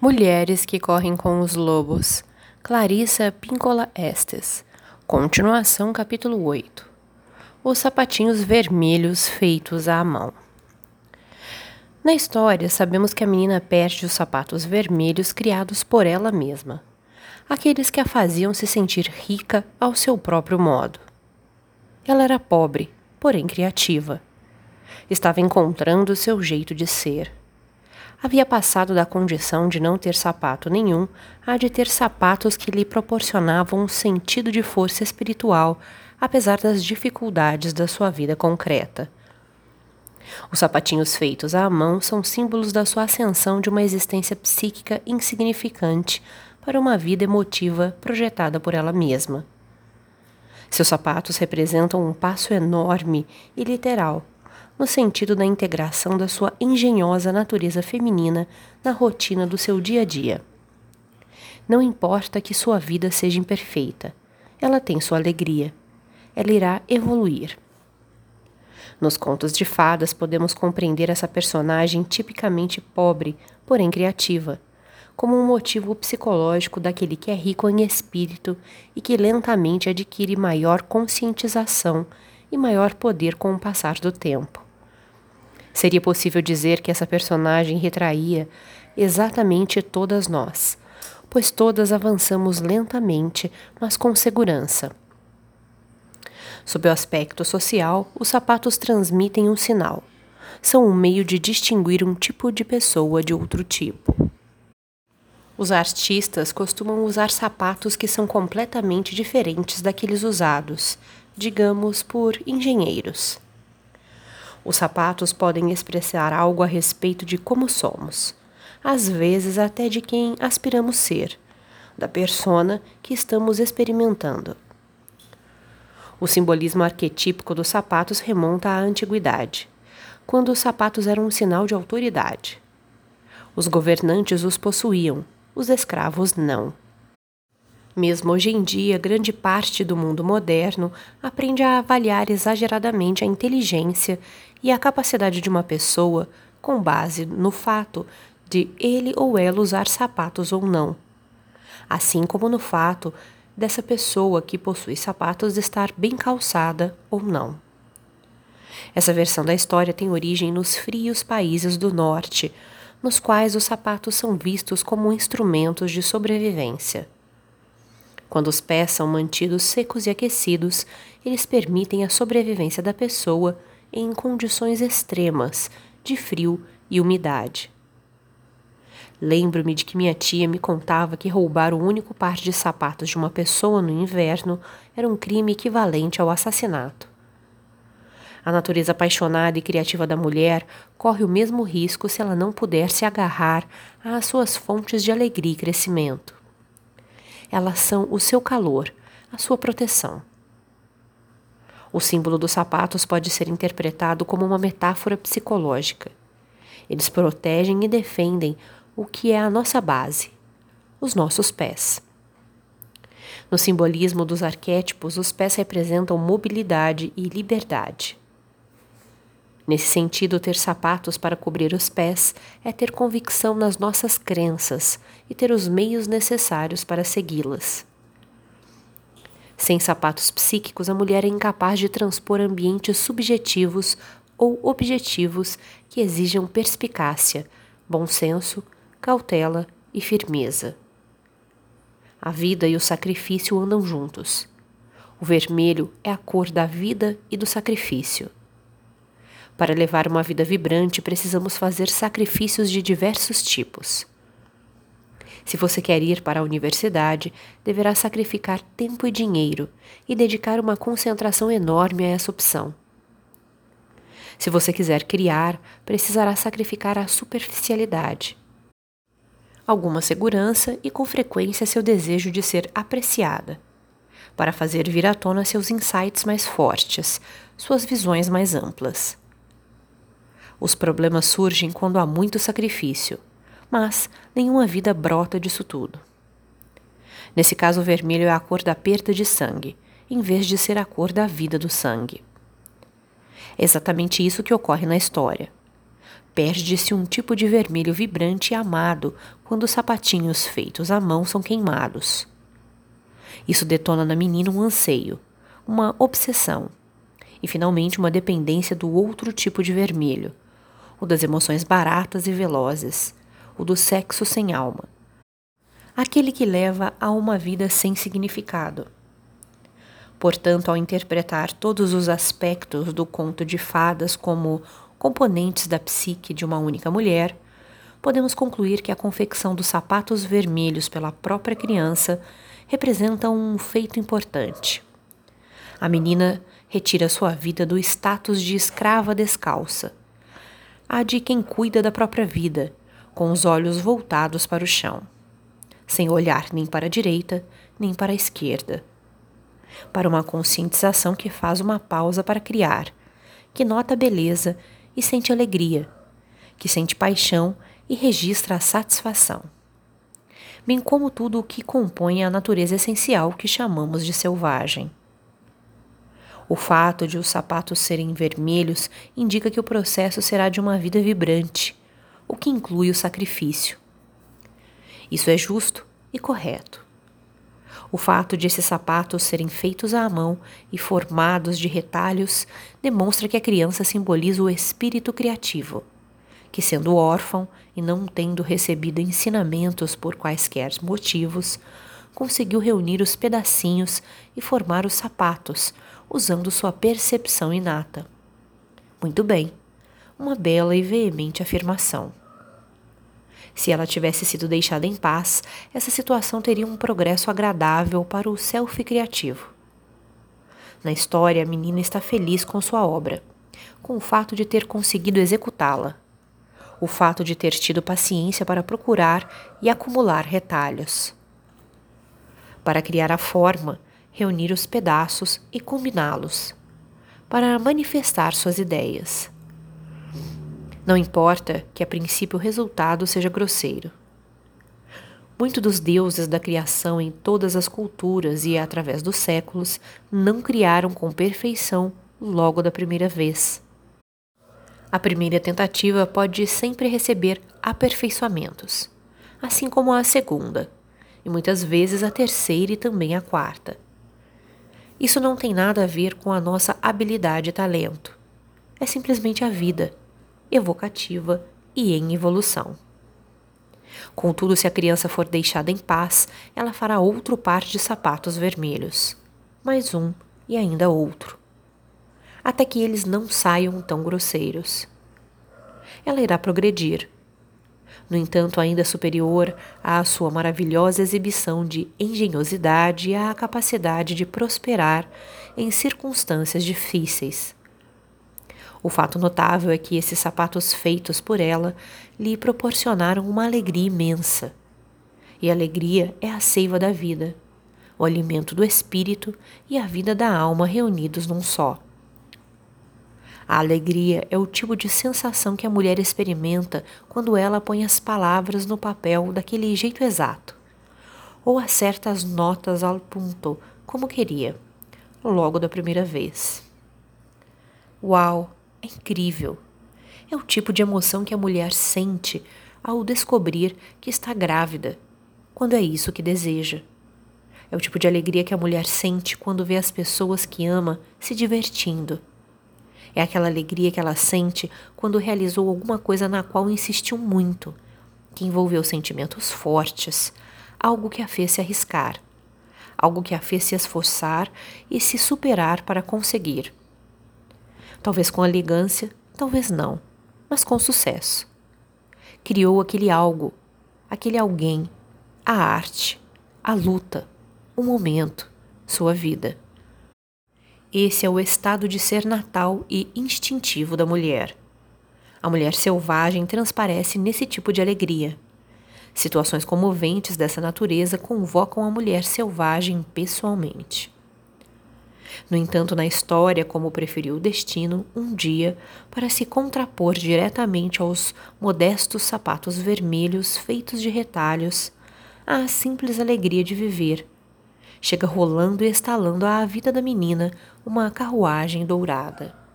Mulheres que correm com os lobos. Clarissa Píncola Estes. Continuação, capítulo 8. Os sapatinhos vermelhos feitos à mão. Na história, sabemos que a menina perde os sapatos vermelhos criados por ela mesma, aqueles que a faziam se sentir rica ao seu próprio modo. Ela era pobre, porém criativa. Estava encontrando seu jeito de ser havia passado da condição de não ter sapato nenhum a de ter sapatos que lhe proporcionavam um sentido de força espiritual, apesar das dificuldades da sua vida concreta. Os sapatinhos feitos à mão são símbolos da sua ascensão de uma existência psíquica insignificante para uma vida emotiva projetada por ela mesma. Seus sapatos representam um passo enorme e literal no sentido da integração da sua engenhosa natureza feminina na rotina do seu dia a dia. Não importa que sua vida seja imperfeita, ela tem sua alegria. Ela irá evoluir. Nos contos de fadas podemos compreender essa personagem tipicamente pobre, porém criativa, como um motivo psicológico daquele que é rico em espírito e que lentamente adquire maior conscientização e maior poder com o passar do tempo. Seria possível dizer que essa personagem retraía exatamente todas nós, pois todas avançamos lentamente, mas com segurança. Sob o aspecto social, os sapatos transmitem um sinal. São um meio de distinguir um tipo de pessoa de outro tipo. Os artistas costumam usar sapatos que são completamente diferentes daqueles usados, digamos, por engenheiros. Os sapatos podem expressar algo a respeito de como somos, às vezes até de quem aspiramos ser, da persona que estamos experimentando. O simbolismo arquetípico dos sapatos remonta à antiguidade, quando os sapatos eram um sinal de autoridade. Os governantes os possuíam, os escravos não. Mesmo hoje em dia, grande parte do mundo moderno aprende a avaliar exageradamente a inteligência e a capacidade de uma pessoa com base no fato de ele ou ela usar sapatos ou não, assim como no fato dessa pessoa que possui sapatos estar bem calçada ou não. Essa versão da história tem origem nos frios países do norte, nos quais os sapatos são vistos como instrumentos de sobrevivência. Quando os pés são mantidos secos e aquecidos, eles permitem a sobrevivência da pessoa em condições extremas de frio e umidade. Lembro-me de que minha tia me contava que roubar o único par de sapatos de uma pessoa no inverno era um crime equivalente ao assassinato. A natureza apaixonada e criativa da mulher corre o mesmo risco se ela não puder se agarrar às suas fontes de alegria e crescimento. Elas são o seu calor, a sua proteção. O símbolo dos sapatos pode ser interpretado como uma metáfora psicológica. Eles protegem e defendem o que é a nossa base, os nossos pés. No simbolismo dos arquétipos, os pés representam mobilidade e liberdade. Nesse sentido, ter sapatos para cobrir os pés é ter convicção nas nossas crenças e ter os meios necessários para segui-las. Sem sapatos psíquicos, a mulher é incapaz de transpor ambientes subjetivos ou objetivos que exijam perspicácia, bom senso, cautela e firmeza. A vida e o sacrifício andam juntos. O vermelho é a cor da vida e do sacrifício. Para levar uma vida vibrante, precisamos fazer sacrifícios de diversos tipos. Se você quer ir para a universidade, deverá sacrificar tempo e dinheiro e dedicar uma concentração enorme a essa opção. Se você quiser criar, precisará sacrificar a superficialidade, alguma segurança e, com frequência, seu desejo de ser apreciada, para fazer vir à tona seus insights mais fortes, suas visões mais amplas. Os problemas surgem quando há muito sacrifício, mas nenhuma vida brota disso tudo. Nesse caso, o vermelho é a cor da perda de sangue, em vez de ser a cor da vida do sangue. É exatamente isso que ocorre na história. Perde-se um tipo de vermelho vibrante e amado quando os sapatinhos feitos à mão são queimados. Isso detona na menina um anseio, uma obsessão e, finalmente, uma dependência do outro tipo de vermelho, o das emoções baratas e velozes, o do sexo sem alma, aquele que leva a uma vida sem significado. Portanto, ao interpretar todos os aspectos do conto de fadas como componentes da psique de uma única mulher, podemos concluir que a confecção dos sapatos vermelhos pela própria criança representa um feito importante. A menina retira sua vida do status de escrava descalça, a de quem cuida da própria vida, com os olhos voltados para o chão, sem olhar nem para a direita nem para a esquerda. Para uma conscientização que faz uma pausa para criar, que nota a beleza e sente alegria, que sente paixão e registra a satisfação. Bem como tudo o que compõe a natureza essencial que chamamos de selvagem. O fato de os sapatos serem vermelhos indica que o processo será de uma vida vibrante, o que inclui o sacrifício. Isso é justo e correto. O fato de esses sapatos serem feitos à mão e formados de retalhos demonstra que a criança simboliza o espírito criativo, que, sendo órfão e não tendo recebido ensinamentos por quaisquer motivos, conseguiu reunir os pedacinhos e formar os sapatos, usando sua percepção inata. Muito bem, uma bela e veemente afirmação. Se ela tivesse sido deixada em paz, essa situação teria um progresso agradável para o self criativo. Na história, a menina está feliz com sua obra, com o fato de ter conseguido executá-la, o fato de ter tido paciência para procurar e acumular retalhos. Para criar a forma, reunir os pedaços e combiná-los, para manifestar suas ideias. Não importa que a princípio o resultado seja grosseiro. Muitos dos deuses da criação em todas as culturas e através dos séculos não criaram com perfeição logo da primeira vez. A primeira tentativa pode sempre receber aperfeiçoamentos, assim como a segunda, e muitas vezes a terceira e também a quarta. Isso não tem nada a ver com a nossa habilidade e talento. É simplesmente a vida, evocativa e em evolução. Contudo, se a criança for deixada em paz, ela fará outro par de sapatos vermelhos, mais um e ainda outro, até que eles não saiam tão grosseiros. Ela irá progredir, no entanto, ainda superior à sua maravilhosa exibição de engenhosidade e à capacidade de prosperar em circunstâncias difíceis. O fato notável é que esses sapatos feitos por ela lhe proporcionaram uma alegria imensa. E a alegria é a seiva da vida, o alimento do espírito e a vida da alma reunidos num só. A alegria é o tipo de sensação que a mulher experimenta quando ela põe as palavras no papel daquele jeito exato, ou acerta as notas ao ponto, como queria, logo da primeira vez. Uau, é incrível! É o tipo de emoção que a mulher sente ao descobrir que está grávida, quando é isso que deseja. É o tipo de alegria que a mulher sente quando vê as pessoas que ama se divertindo é aquela alegria que ela sente quando realizou alguma coisa na qual insistiu muito, que envolveu sentimentos fortes, algo que a fez se arriscar, algo que a fez se esforçar e se superar para conseguir. Talvez com elegância, talvez não, mas com sucesso. Criou aquele algo, aquele alguém, a arte, a luta, o momento, sua vida. Esse é o estado de ser natal e instintivo da mulher. A mulher selvagem transparece nesse tipo de alegria. Situações comoventes dessa natureza convocam a mulher selvagem pessoalmente. No entanto, na história, como preferiu o destino, um dia, para se contrapor diretamente aos modestos sapatos vermelhos feitos de retalhos, à simples alegria de viver, chega rolando e estalando à vida da menina uma carruagem dourada.